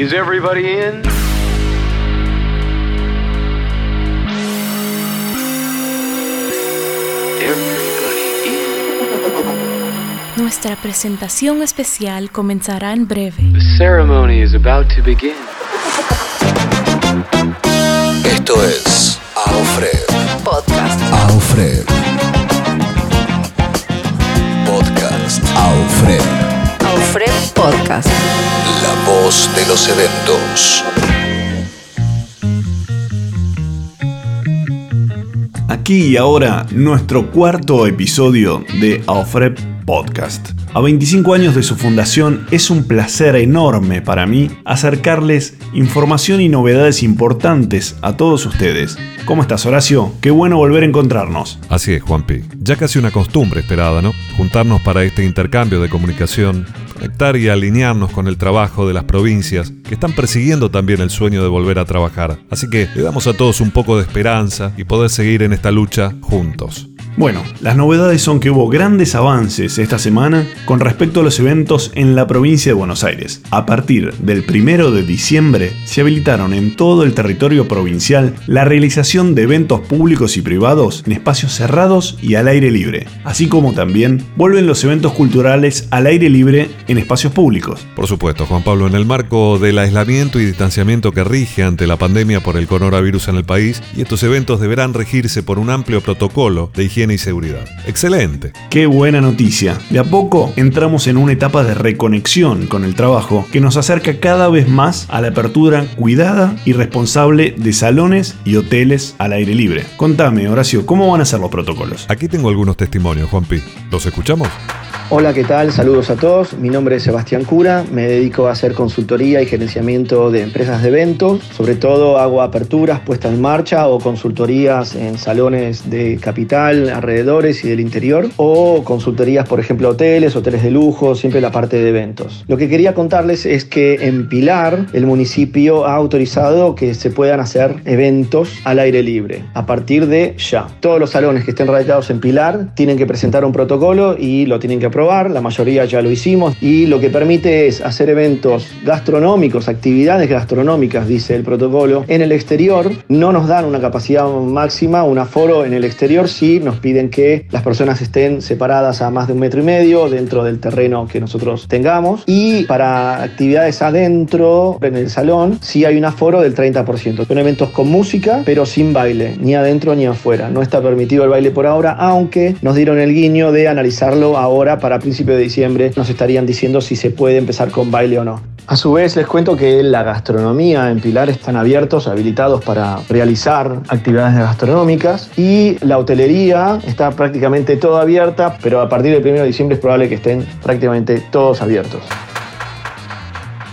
Is everybody in? Everybody in. Nuestra presentación especial comenzará en breve. The ceremony is about to begin. Esto es Alfred Podcast. Alfred Podcast Alfred Alfred Podcast. La voz de los eventos Aquí y ahora nuestro cuarto episodio de Alfred Podcast. A 25 años de su fundación es un placer enorme para mí acercarles información y novedades importantes a todos ustedes. ¿Cómo estás Horacio? Qué bueno volver a encontrarnos. Así es, Juanpi. Ya casi una costumbre esperada, ¿no? Juntarnos para este intercambio de comunicación, conectar y alinearnos con el trabajo de las provincias que están persiguiendo también el sueño de volver a trabajar. Así que le damos a todos un poco de esperanza y poder seguir en esta lucha juntos. Bueno, las novedades son que hubo grandes avances esta semana con respecto a los eventos en la provincia de Buenos Aires. A partir del 1 de diciembre se habilitaron en todo el territorio provincial la realización de eventos públicos y privados en espacios cerrados y al aire libre, así como también vuelven los eventos culturales al aire libre en espacios públicos. Por supuesto, Juan Pablo, en el marco del aislamiento y distanciamiento que rige ante la pandemia por el coronavirus en el país, y estos eventos deberán regirse por un amplio protocolo de higiene y seguridad. Excelente. Qué buena noticia. De a poco entramos en una etapa de reconexión con el trabajo que nos acerca cada vez más a la apertura cuidada y responsable de salones y hoteles al aire libre. Contame, Horacio, ¿cómo van a ser los protocolos? Aquí tengo algunos testimonios, Juanpi. ¿Los escuchamos? Hola, ¿qué tal? Saludos a todos. Mi nombre es Sebastián Cura. Me dedico a hacer consultoría y gerenciamiento de empresas de eventos. Sobre todo hago aperturas, puestas en marcha o consultorías en salones de capital, alrededores y del interior. O consultorías, por ejemplo, hoteles, hoteles de lujo, siempre la parte de eventos. Lo que quería contarles es que en Pilar el municipio ha autorizado que se puedan hacer eventos al aire libre a partir de ya. Todos los salones que estén radicados en Pilar tienen que presentar un protocolo y lo tienen que aprobar la mayoría ya lo hicimos, y lo que permite es hacer eventos gastronómicos, actividades gastronómicas, dice el protocolo, en el exterior. No nos dan una capacidad máxima, un aforo en el exterior, sí nos piden que las personas estén separadas a más de un metro y medio dentro del terreno que nosotros tengamos. Y para actividades adentro, en el salón, sí hay un aforo del 30%. Son eventos con música, pero sin baile, ni adentro ni afuera. No está permitido el baile por ahora, aunque nos dieron el guiño de analizarlo ahora principio de diciembre nos estarían diciendo si se puede empezar con baile o no. A su vez les cuento que la gastronomía en Pilar están abiertos, habilitados para realizar actividades gastronómicas y la hotelería está prácticamente toda abierta, pero a partir del 1 de diciembre es probable que estén prácticamente todos abiertos.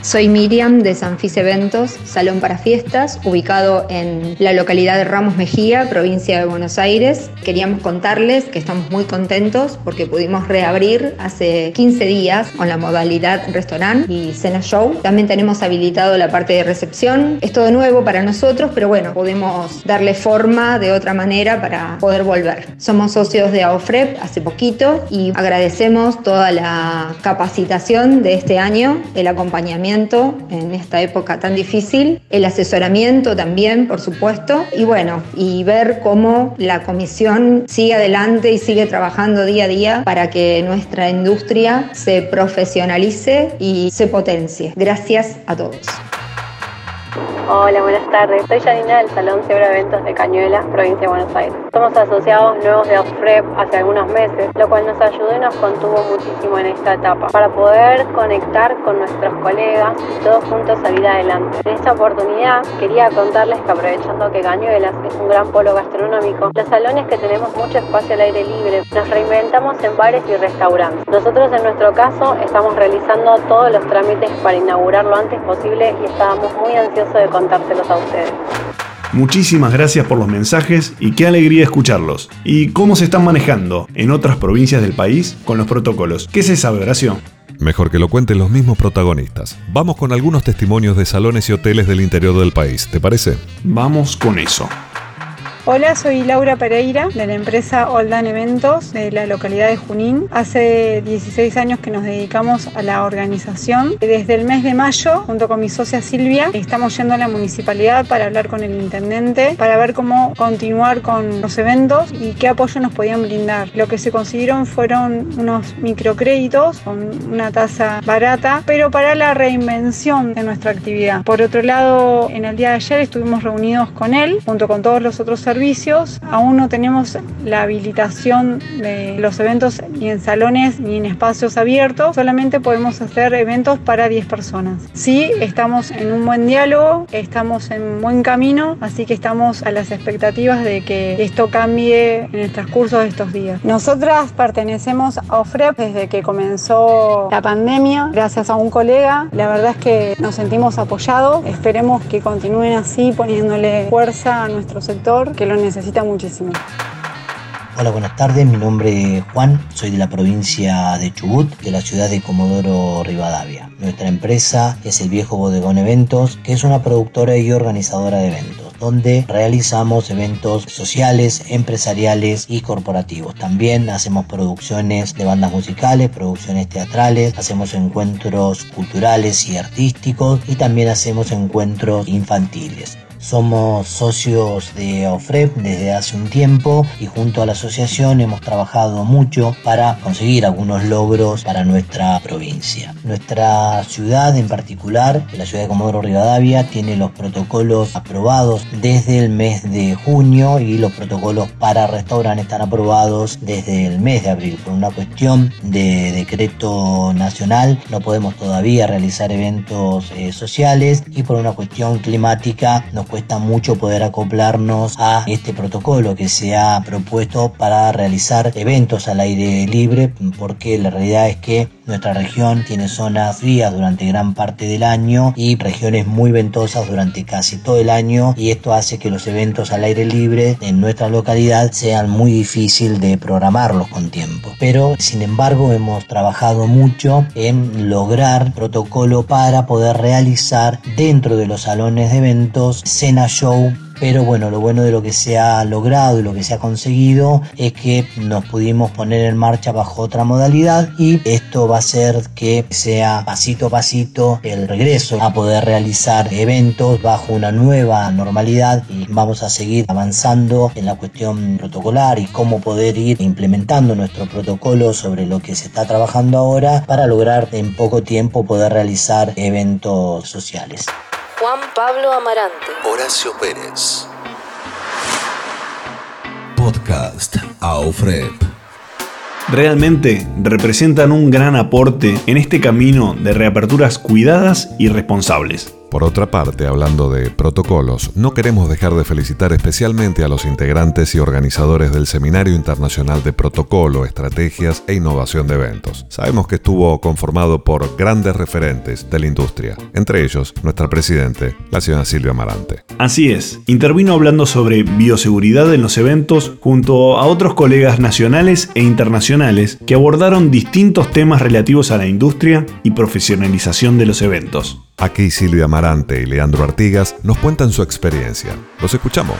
Soy Miriam de Sanfis Eventos, salón para fiestas, ubicado en la localidad de Ramos Mejía, provincia de Buenos Aires. Queríamos contarles que estamos muy contentos porque pudimos reabrir hace 15 días con la modalidad restaurante y cena show. También tenemos habilitado la parte de recepción. Es todo nuevo para nosotros, pero bueno, podemos darle forma de otra manera para poder volver. Somos socios de AOFREP hace poquito y agradecemos toda la capacitación de este año, el acompañamiento en esta época tan difícil, el asesoramiento también, por supuesto, y bueno, y ver cómo la comisión sigue adelante y sigue trabajando día a día para que nuestra industria se profesionalice y se potencie. Gracias a todos. Hola, buenas tardes. Soy Janina del Salón Cebra Eventos de Cañuelas, provincia de Buenos Aires. Somos asociados nuevos de OFREP hace algunos meses, lo cual nos ayudó y nos contuvo muchísimo en esta etapa para poder conectar con nuestros colegas y todos juntos salir adelante. En esta oportunidad quería contarles que aprovechando que Cañuelas es un gran polo gastronómico, los salones que tenemos mucho espacio al aire libre, nos reinventamos en bares y restaurantes. Nosotros en nuestro caso estamos realizando todos los trámites para inaugurar lo antes posible y estábamos muy ansiosos de contárselos a ustedes. Muchísimas gracias por los mensajes y qué alegría escucharlos. ¿Y cómo se están manejando en otras provincias del país con los protocolos? ¿Qué se sabe, Horacio? Mejor que lo cuenten los mismos protagonistas. Vamos con algunos testimonios de salones y hoteles del interior del país, ¿te parece? Vamos con eso. Hola, soy Laura Pereira de la empresa Oldan Eventos de la localidad de Junín. Hace 16 años que nos dedicamos a la organización. Desde el mes de mayo, junto con mi socia Silvia, estamos yendo a la municipalidad para hablar con el intendente, para ver cómo continuar con los eventos y qué apoyo nos podían brindar. Lo que se consiguieron fueron unos microcréditos con una tasa barata, pero para la reinvención de nuestra actividad. Por otro lado, en el día de ayer estuvimos reunidos con él, junto con todos los otros servicios Aún no tenemos la habilitación de los eventos ni en salones ni en espacios abiertos. Solamente podemos hacer eventos para 10 personas. Sí, estamos en un buen diálogo, estamos en buen camino, así que estamos a las expectativas de que esto cambie en el transcurso de estos días. Nosotras pertenecemos a OFREP desde que comenzó la pandemia, gracias a un colega. La verdad es que nos sentimos apoyados. Esperemos que continúen así poniéndole fuerza a nuestro sector, lo necesita muchísimo. Hola, buenas tardes. Mi nombre es Juan, soy de la provincia de Chubut, de la ciudad de Comodoro Rivadavia. Nuestra empresa es el Viejo Bodegón Eventos, que es una productora y organizadora de eventos, donde realizamos eventos sociales, empresariales y corporativos. También hacemos producciones de bandas musicales, producciones teatrales, hacemos encuentros culturales y artísticos y también hacemos encuentros infantiles. Somos socios de OFREP desde hace un tiempo y junto a la asociación hemos trabajado mucho para conseguir algunos logros para nuestra provincia. Nuestra ciudad en particular, la ciudad de Comodoro Rivadavia, tiene los protocolos aprobados desde el mes de junio y los protocolos para restaurantes están aprobados desde el mes de abril. Por una cuestión de decreto nacional no podemos todavía realizar eventos eh, sociales y por una cuestión climática nos cuesta mucho poder acoplarnos a este protocolo que se ha propuesto para realizar eventos al aire libre porque la realidad es que nuestra región tiene zonas frías durante gran parte del año y regiones muy ventosas durante casi todo el año y esto hace que los eventos al aire libre en nuestra localidad sean muy difícil de programarlos con tiempo. Pero sin embargo hemos trabajado mucho en lograr protocolo para poder realizar dentro de los salones de eventos cena show pero bueno, lo bueno de lo que se ha logrado y lo que se ha conseguido es que nos pudimos poner en marcha bajo otra modalidad y esto va a hacer que sea pasito a pasito el regreso a poder realizar eventos bajo una nueva normalidad y vamos a seguir avanzando en la cuestión protocolar y cómo poder ir implementando nuestro protocolo sobre lo que se está trabajando ahora para lograr en poco tiempo poder realizar eventos sociales. Juan Pablo Amarante. Horacio Pérez. Podcast AOFREP. Realmente representan un gran aporte en este camino de reaperturas cuidadas y responsables. Por otra parte, hablando de protocolos, no queremos dejar de felicitar especialmente a los integrantes y organizadores del Seminario Internacional de Protocolo, Estrategias e Innovación de Eventos. Sabemos que estuvo conformado por grandes referentes de la industria, entre ellos nuestra presidente, la señora Silvia Amarante. Así es, intervino hablando sobre bioseguridad en los eventos junto a otros colegas nacionales e internacionales que abordaron distintos temas relativos a la industria y profesionalización de los eventos. Aquí Silvia Amarante y Leandro Artigas nos cuentan su experiencia. Los escuchamos.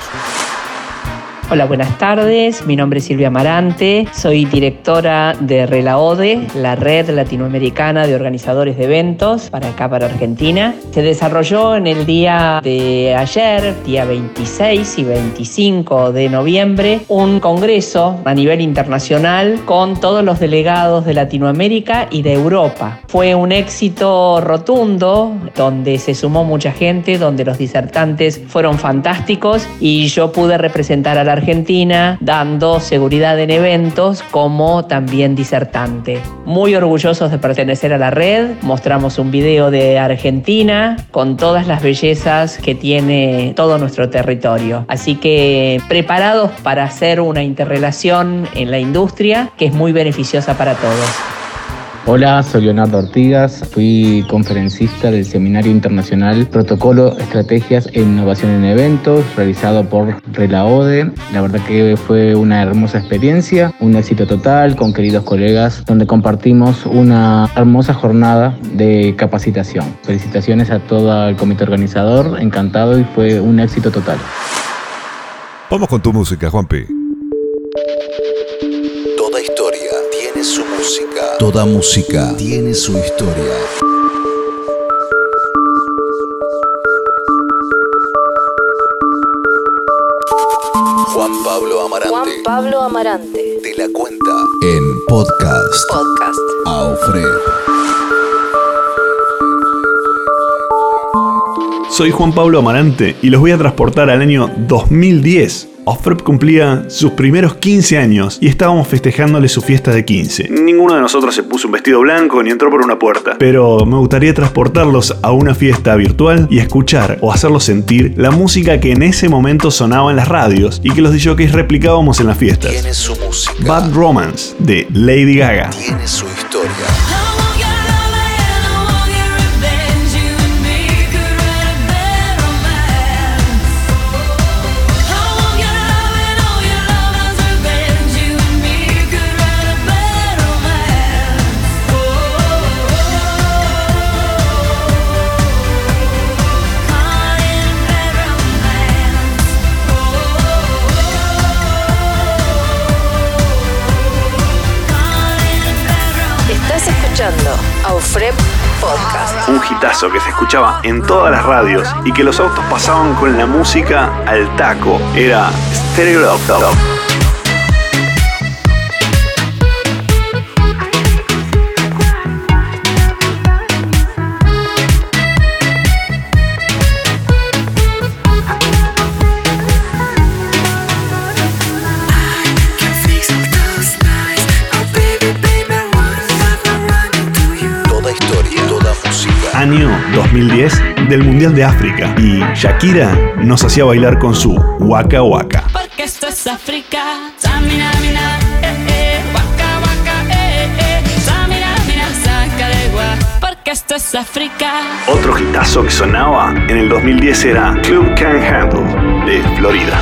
Hola, buenas tardes. Mi nombre es Silvia Amarante. Soy directora de RELAODE, la red latinoamericana de organizadores de eventos para acá, para Argentina. Se desarrolló en el día de ayer, día 26 y 25 de noviembre, un congreso a nivel internacional con todos los delegados de Latinoamérica y de Europa. Fue un éxito rotundo, donde se sumó mucha gente, donde los disertantes fueron fantásticos y yo pude representar a la Argentina, dando seguridad en eventos como también disertante. Muy orgullosos de pertenecer a la red, mostramos un video de Argentina con todas las bellezas que tiene todo nuestro territorio. Así que preparados para hacer una interrelación en la industria que es muy beneficiosa para todos. Hola, soy Leonardo Ortigas, fui conferencista del Seminario Internacional Protocolo, Estrategias e Innovación en Eventos, realizado por Relaode. La verdad que fue una hermosa experiencia, un éxito total con queridos colegas, donde compartimos una hermosa jornada de capacitación. Felicitaciones a todo el comité organizador, encantado y fue un éxito total. Vamos con tu música, Juanpi. Toda música tiene su historia. Juan Pablo Amarante. Juan Pablo Amarante. Te la cuenta en podcast. Podcast. Aufred. Soy Juan Pablo Amarante y los voy a transportar al año 2010. Ofrep cumplía sus primeros 15 años y estábamos festejándole su fiesta de 15. Ninguno de nosotros se puso un vestido blanco ni entró por una puerta, pero me gustaría transportarlos a una fiesta virtual y escuchar o hacerlos sentir la música que en ese momento sonaba en las radios y que los DJs replicábamos en las fiestas. Tiene su música. Bad Romance de Lady Gaga. Tiene su historia. Un hitazo que se escuchaba en todas las radios y que los autos pasaban con la música al taco. Era Stereo Love. 2010 del Mundial de África y Shakira nos hacía bailar con su Waka Waka. Porque esto es África. Samina, mina, eh, eh. Waka, waka, eh, eh. Samina, mina, saca de gua. Porque esto es África. Otro hitazo que sonaba en el 2010 era Club Can Handle de Florida.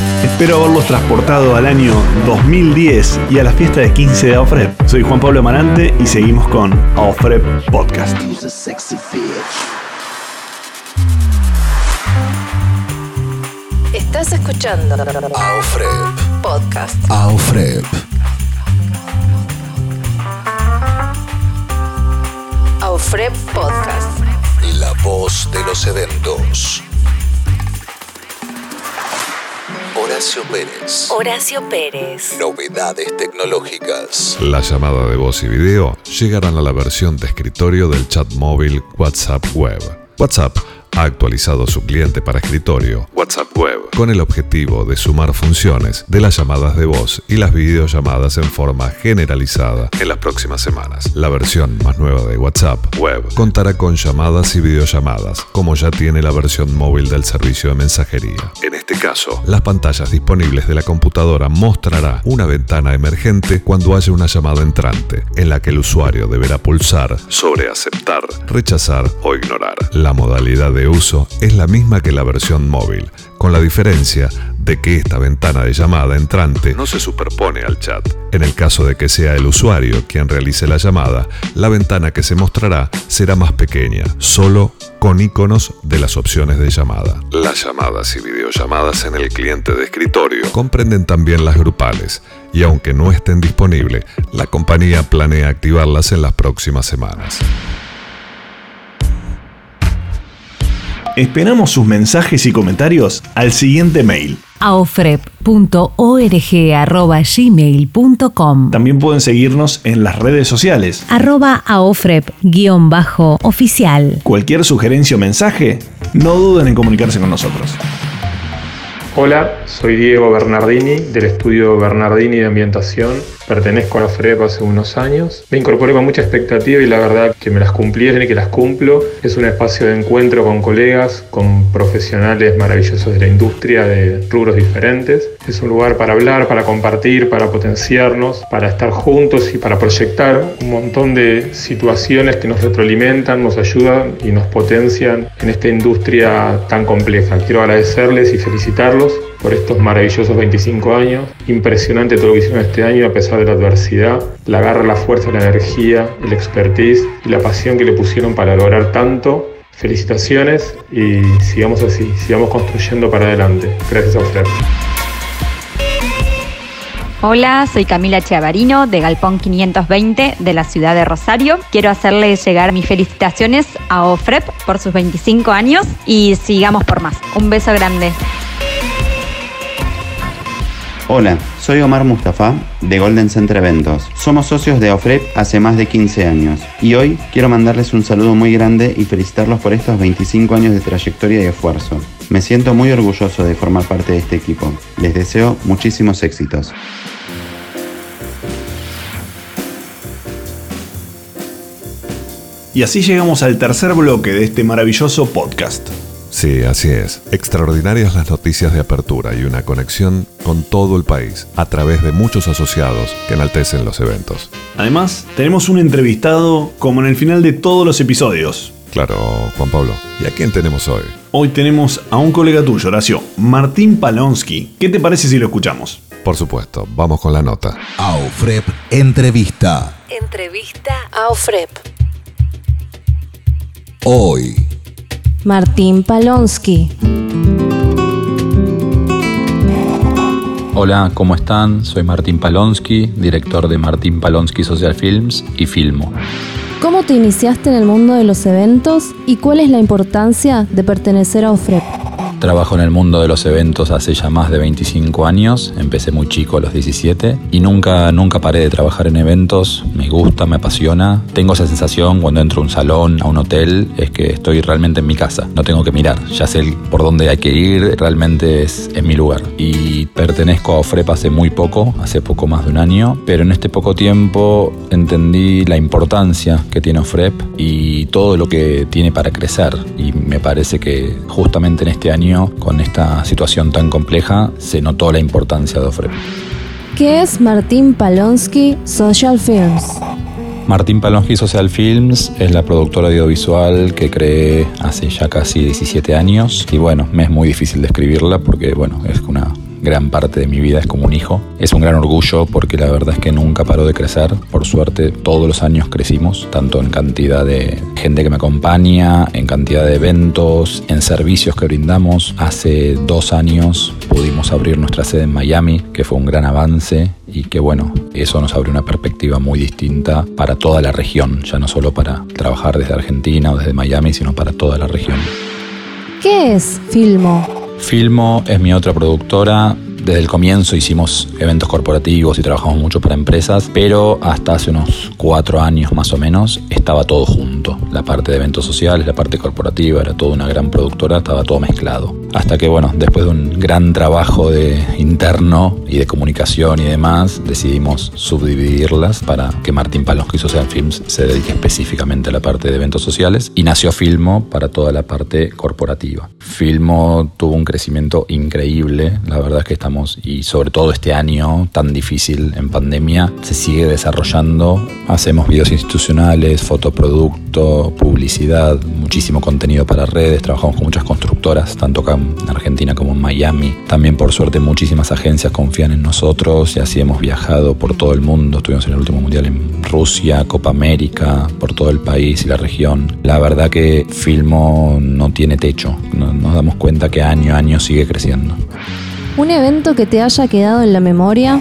Espero haberlos transportado al año 2010 y a la fiesta de 15 de Aufrep. Soy Juan Pablo Amarante y seguimos con Aufrep Podcast. Estás escuchando Aufrep. Podcast. Aufrep. Aufrep Podcast. La voz de los eventos. Horacio Pérez. Horacio Pérez. Novedades tecnológicas. La llamada de voz y video llegarán a la versión de escritorio del chat móvil WhatsApp Web. WhatsApp ha actualizado su cliente para escritorio, WhatsApp Web, con el objetivo de sumar funciones de las llamadas de voz y las videollamadas en forma generalizada en las próximas semanas. La versión más nueva de WhatsApp Web contará con llamadas y videollamadas, como ya tiene la versión móvil del servicio de mensajería. En este caso, las pantallas disponibles de la computadora mostrará una ventana emergente cuando haya una llamada entrante, en la que el usuario deberá pulsar sobre aceptar, rechazar o ignorar. La modalidad de uso es la misma que la versión móvil, con la diferencia de que esta ventana de llamada entrante no se superpone al chat. En el caso de que sea el usuario quien realice la llamada, la ventana que se mostrará será más pequeña, solo con iconos de las opciones de llamada. Las llamadas y videollamadas en el cliente de escritorio comprenden también las grupales, y aunque no estén disponibles, la compañía planea activarlas en las próximas semanas. Esperamos sus mensajes y comentarios al siguiente mail. aofrep.org.gmail.com También pueden seguirnos en las redes sociales. arroba aofrep-oficial. Cualquier sugerencia o mensaje, no duden en comunicarse con nosotros. Hola, soy Diego Bernardini del estudio Bernardini de Ambientación. Pertenezco a la FREP hace unos años. Me incorporé con mucha expectativa y la verdad que me las cumplieron y que las cumplo. Es un espacio de encuentro con colegas, con profesionales maravillosos de la industria de rubros diferentes. Es un lugar para hablar, para compartir, para potenciarnos, para estar juntos y para proyectar un montón de situaciones que nos retroalimentan, nos ayudan y nos potencian en esta industria tan compleja. Quiero agradecerles y felicitarlos por estos maravillosos 25 años. Impresionante todo lo que hicieron este año a pesar de la adversidad. La garra, la fuerza, la energía, el expertise y la pasión que le pusieron para lograr tanto. Felicitaciones y sigamos así, sigamos construyendo para adelante. Gracias a ustedes. Hola, soy Camila Chiavarino de Galpón 520 de la ciudad de Rosario. Quiero hacerles llegar mis felicitaciones a OFREP por sus 25 años y sigamos por más. Un beso grande. Hola, soy Omar Mustafa de Golden Center Eventos. Somos socios de OFREP hace más de 15 años y hoy quiero mandarles un saludo muy grande y felicitarlos por estos 25 años de trayectoria y esfuerzo. Me siento muy orgulloso de formar parte de este equipo. Les deseo muchísimos éxitos. Y así llegamos al tercer bloque de este maravilloso podcast. Sí, así es. Extraordinarias las noticias de apertura y una conexión con todo el país a través de muchos asociados que enaltecen los eventos. Además, tenemos un entrevistado como en el final de todos los episodios. Claro, Juan Pablo. ¿Y a quién tenemos hoy? Hoy tenemos a un colega tuyo, Horacio, Martín Palonsky. ¿Qué te parece si lo escuchamos? Por supuesto, vamos con la nota. AOFREP Entrevista. Entrevista a OFREP. Hoy. Martín Palonsky. Hola, ¿cómo están? Soy Martín Palonsky, director de Martín Palonsky Social Films y Filmo. ¿Cómo te iniciaste en el mundo de los eventos y cuál es la importancia de pertenecer a OFREP? Trabajo en el mundo de los eventos hace ya más de 25 años, empecé muy chico a los 17 y nunca, nunca paré de trabajar en eventos, me gusta, me apasiona. Tengo esa sensación cuando entro a un salón, a un hotel, es que estoy realmente en mi casa, no tengo que mirar, ya sé por dónde hay que ir, realmente es, es mi lugar. Y pertenezco a OFREP hace muy poco, hace poco más de un año, pero en este poco tiempo entendí la importancia que tiene OFREP y todo lo que tiene para crecer y me parece que justamente en este año con esta situación tan compleja, se notó la importancia de OFREP. ¿Qué es Martín Palonsky Social Films? Martín Palonsky Social Films es la productora audiovisual que creé hace ya casi 17 años y bueno, me es muy difícil describirla porque bueno, es una gran parte de mi vida, es como un hijo. Es un gran orgullo porque la verdad es que nunca paró de crecer. Por suerte, todos los años crecimos, tanto en cantidad de gente que me acompaña, en cantidad de eventos, en servicios que brindamos. Hace dos años pudimos abrir nuestra sede en Miami, que fue un gran avance y que bueno, eso nos abre una perspectiva muy distinta para toda la región, ya no solo para trabajar desde Argentina o desde Miami, sino para toda la región. ¿Qué es Filmo? Filmo es mi otra productora. Desde el comienzo hicimos eventos corporativos y trabajamos mucho para empresas, pero hasta hace unos cuatro años más o menos estaba todo junto. La parte de eventos sociales, la parte corporativa, era toda una gran productora, estaba todo mezclado. Hasta que, bueno, después de un gran trabajo de interno y de comunicación y demás, decidimos subdividirlas para que Martín Palonsky Social Films se dedique específicamente a la parte de eventos sociales y nació Filmo para toda la parte corporativa. Filmo tuvo un crecimiento increíble, la verdad es que estamos y sobre todo este año tan difícil en pandemia se sigue desarrollando. Hacemos videos institucionales, fotoproducto, publicidad, muchísimo contenido para redes, trabajamos con muchas constructoras, tanto acá en Argentina como en Miami. También por suerte muchísimas agencias confían en nosotros y así hemos viajado por todo el mundo. Estuvimos en el último mundial en Rusia, Copa América, por todo el país y la región. La verdad que Filmo no tiene techo, nos damos cuenta que año a año sigue creciendo. ¿Un evento que te haya quedado en la memoria?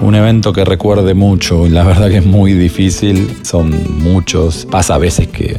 Un evento que recuerde mucho, y la verdad que es muy difícil, son muchos. Pasa a veces que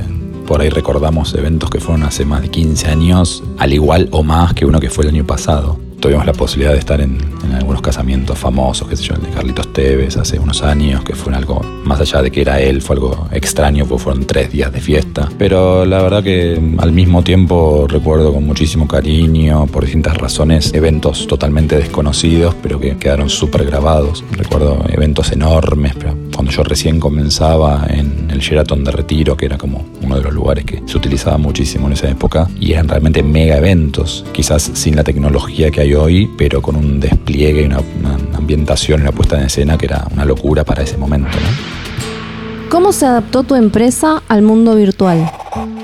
por ahí recordamos eventos que fueron hace más de 15 años, al igual o más que uno que fue el año pasado. tuvimos la posibilidad de estar en, algunos casamientos famosos, qué sé yo, el de Carlitos Tevez hace unos años, que fue algo, más allá de que era él, fue algo extraño, porque fueron tres días de fiesta. Pero la verdad que al mismo tiempo recuerdo con muchísimo cariño, por distintas razones, eventos totalmente desconocidos, pero que quedaron súper grabados. Recuerdo eventos enormes, pero cuando yo recién comenzaba en el Sheraton de Retiro, que era como uno de los lugares que se utilizaba muchísimo en esa época, y eran realmente mega eventos, quizás sin la tecnología que hay hoy, pero con un despliegue, una, una ambientación y una puesta en escena que era una locura para ese momento. ¿Cómo se adaptó tu empresa al mundo virtual?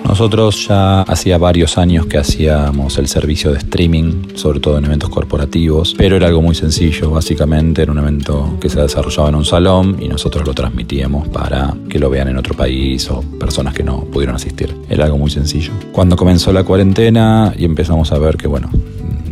Nosotros ya hacía varios años que hacíamos el servicio de streaming, sobre todo en eventos corporativos, pero era algo muy sencillo, básicamente era un evento que se desarrollaba en un salón y nosotros lo transmitíamos para que lo vean en otro país o personas que no pudieron asistir. Era algo muy sencillo. Cuando comenzó la cuarentena y empezamos a ver que, bueno,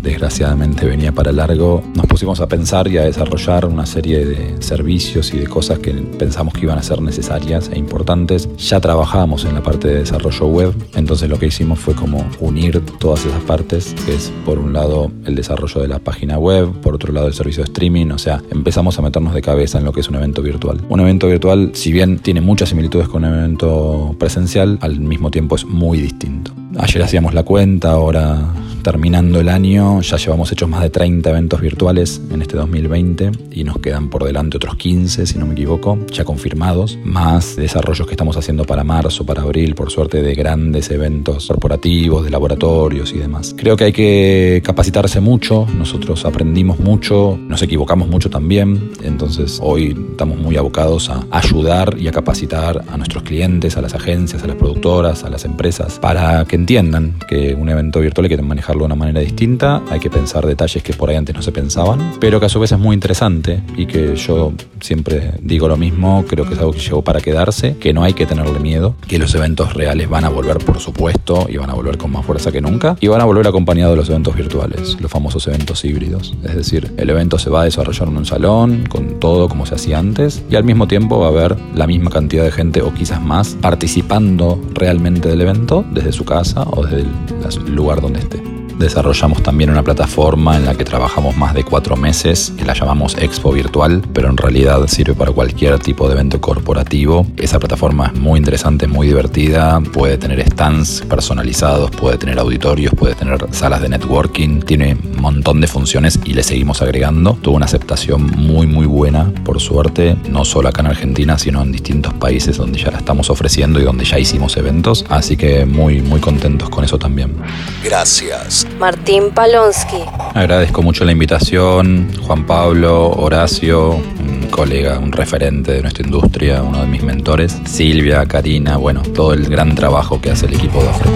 desgraciadamente venía para largo, nos pusimos a pensar y a desarrollar una serie de servicios y de cosas que pensamos que iban a ser necesarias e importantes. Ya trabajábamos en la parte de desarrollo web, entonces lo que hicimos fue como unir todas esas partes, que es por un lado el desarrollo de la página web, por otro lado el servicio de streaming, o sea, empezamos a meternos de cabeza en lo que es un evento virtual. Un evento virtual, si bien tiene muchas similitudes con un evento presencial, al mismo tiempo es muy distinto. Ayer hacíamos la cuenta, ahora terminando el año ya llevamos hechos más de 30 eventos virtuales en este 2020 y nos quedan por delante otros 15, si no me equivoco, ya confirmados, más desarrollos que estamos haciendo para marzo, para abril, por suerte de grandes eventos corporativos, de laboratorios y demás. Creo que hay que capacitarse mucho, nosotros aprendimos mucho, nos equivocamos mucho también, entonces hoy estamos muy abocados a ayudar y a capacitar a nuestros clientes, a las agencias, a las productoras, a las empresas, para que entiendan que un evento virtual hay que manejarlo de una manera distinta, hay que pensar detalles que por ahí antes no se pensaban, pero que a su vez es muy interesante y que yo siempre digo lo mismo, creo que es algo que llegó para quedarse, que no hay que tenerle miedo, que los eventos reales van a volver por supuesto y van a volver con más fuerza que nunca y van a volver acompañados de los eventos virtuales, los famosos eventos híbridos. Es decir, el evento se va a desarrollar en un salón, con todo como se hacía antes, y al mismo tiempo va a haber la misma cantidad de gente o quizás más participando realmente del evento desde su casa o desde el lugar donde esté. Desarrollamos también una plataforma en la que trabajamos más de cuatro meses, que la llamamos Expo Virtual, pero en realidad sirve para cualquier tipo de evento corporativo. Esa plataforma es muy interesante, muy divertida, puede tener stands personalizados, puede tener auditorios, puede tener salas de networking, tiene un montón de funciones y le seguimos agregando. Tuvo una aceptación muy muy buena, por suerte, no solo acá en Argentina, sino en distintos países donde ya la estamos ofreciendo y donde ya hicimos eventos, así que muy muy contentos con eso también. Gracias. Martín Palonsky. Agradezco mucho la invitación, Juan Pablo, Horacio, un colega, un referente de nuestra industria, uno de mis mentores, Silvia, Karina, bueno, todo el gran trabajo que hace el equipo de OFREP.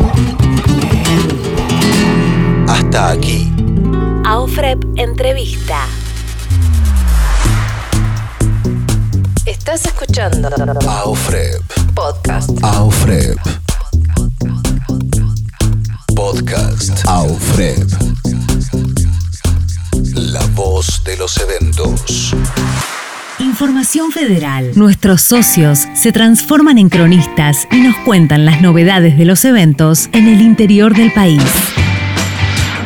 Hasta aquí. AOFREP Entrevista. Estás escuchando AOFREP. Podcast. AOFREP. Podcast AOFREP. La voz de los eventos. Información Federal. Nuestros socios se transforman en cronistas y nos cuentan las novedades de los eventos en el interior del país.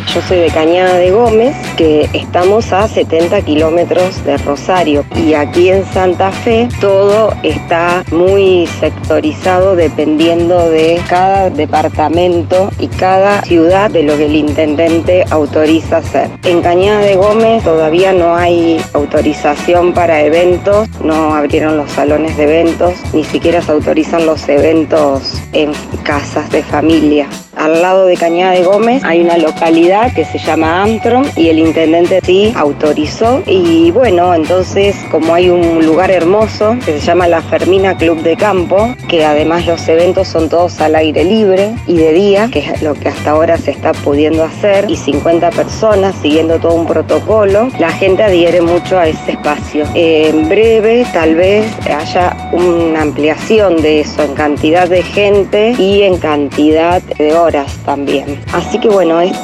Yo soy de Cañada de Gómez, que estamos a 70 kilómetros de Rosario. Y aquí en Santa Fe todo está muy sectorizado dependiendo de cada departamento y cada ciudad de lo que el intendente autoriza hacer. En Cañada de Gómez todavía no hay autorización para eventos, no abrieron los salones de eventos, ni siquiera se autorizan los eventos en casas de familia. Al lado de Cañada de Gómez hay una localidad que se llama Antron y el intendente sí autorizó y bueno, entonces como hay un lugar hermoso que se llama la Fermina Club de Campo, que además los eventos son todos al aire libre y de día, que es lo que hasta ahora se está pudiendo hacer, y 50 personas siguiendo todo un protocolo, la gente adhiere mucho a ese espacio. En breve tal vez haya una ampliación de eso en cantidad de gente y en cantidad de horas también. Así que bueno, es,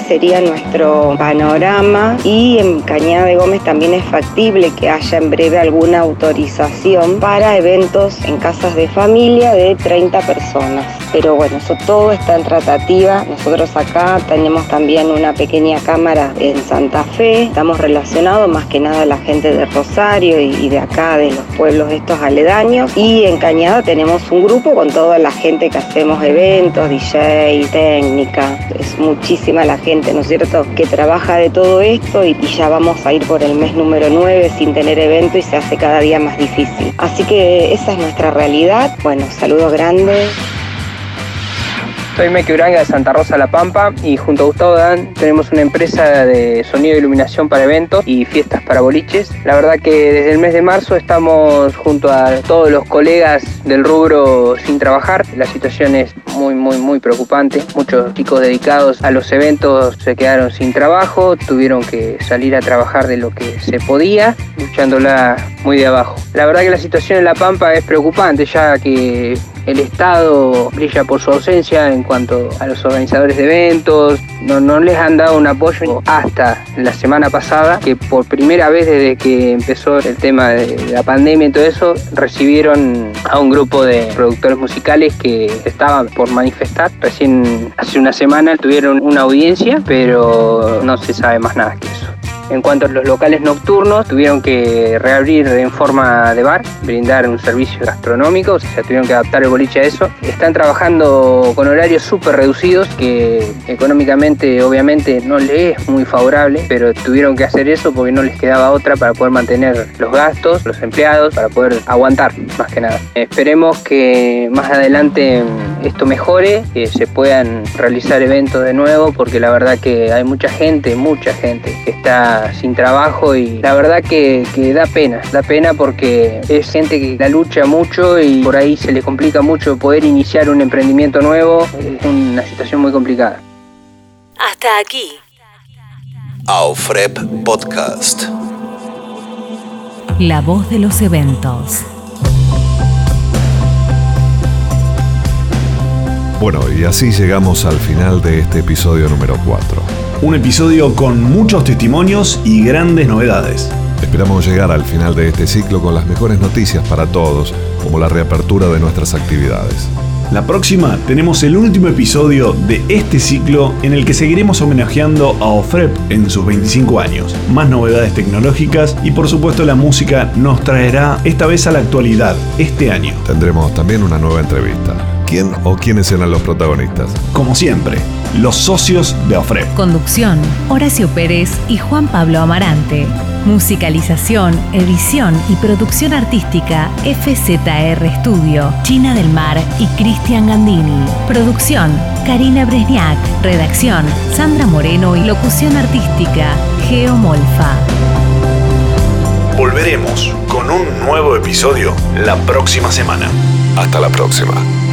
sería nuestro panorama y en Cañada de Gómez también es factible que haya en breve alguna autorización para eventos en casas de familia de 30 personas. Pero bueno, eso todo está en tratativa. Nosotros acá tenemos también una pequeña cámara en Santa Fe, estamos relacionados más que nada a la gente de Rosario y de acá, de los pueblos estos aledaños, y en Cañada tenemos un grupo con toda la gente que hacemos eventos, DJ, técnica, es muchísima la gente, ¿no es cierto?, que trabaja de todo esto y, ya vamos a ir por el mes número 9 sin tener evento y se hace cada día más difícil. Así que esa es nuestra realidad. Bueno, saludos grandes. Soy Meque Uranga de Santa Rosa La Pampa y junto a Gustavo Dan tenemos una empresa de sonido e iluminación para eventos y fiestas para boliches. La verdad que desde el mes de marzo estamos junto a todos los colegas del rubro sin trabajar. La situación es muy, muy, muy preocupante. Muchos chicos dedicados a los eventos se quedaron sin trabajo, tuvieron que salir a trabajar de lo que se podía, luchándola muy de abajo. La verdad que la situación en La Pampa es preocupante ya que el Estado brilla por su ausencia en cuanto a los organizadores de eventos, no, les han dado un apoyo hasta la semana pasada, que por primera vez desde que empezó el tema de la pandemia y todo eso, recibieron a un grupo de productores musicales que estaban por manifestar. Recién hace una semana tuvieron una audiencia, pero no se sabe más nada. En cuanto a los locales nocturnos, tuvieron que reabrir en forma de bar, brindar un servicio gastronómico, o sea, tuvieron que adaptar el boliche a eso. Están trabajando con horarios súper reducidos que económicamente obviamente no les es muy favorable, pero tuvieron que hacer eso porque no les quedaba otra para poder mantener los gastos, los empleados, para poder aguantar más que nada. Esperemos que más adelante esto mejore, que se puedan realizar eventos de nuevo, porque la verdad que hay mucha gente, mucha gente que está sin trabajo y la verdad que, da pena, da pena porque es gente que la lucha mucho y por ahí se le complica mucho poder iniciar un emprendimiento nuevo, es una situación muy complicada. Hasta aquí. AOFREP Podcast. La voz de los eventos. Bueno, y así llegamos al final de este episodio número 4. Un episodio con muchos testimonios y grandes novedades. Esperamos llegar al final de este ciclo con las mejores noticias para todos, como la reapertura de nuestras actividades. La próxima tenemos el último episodio de este ciclo en el que seguiremos homenajeando a OFREP en sus 25 años. Más novedades tecnológicas y por supuesto la música nos traerá esta vez a la actualidad, este año. Tendremos también una nueva entrevista. ¿Quién o quiénes serán los protagonistas? Como siempre, los socios de OFREP. Conducción, Horacio Pérez y Juan Pablo Amarante. Musicalización, edición y producción artística FZR Studio, China del Mar y Cristian Gandini. Producción, Karina Bresniak. Redacción, Sandra Moreno y locución artística, Geo Molfa. Volveremos con un nuevo episodio la próxima semana. Hasta la próxima.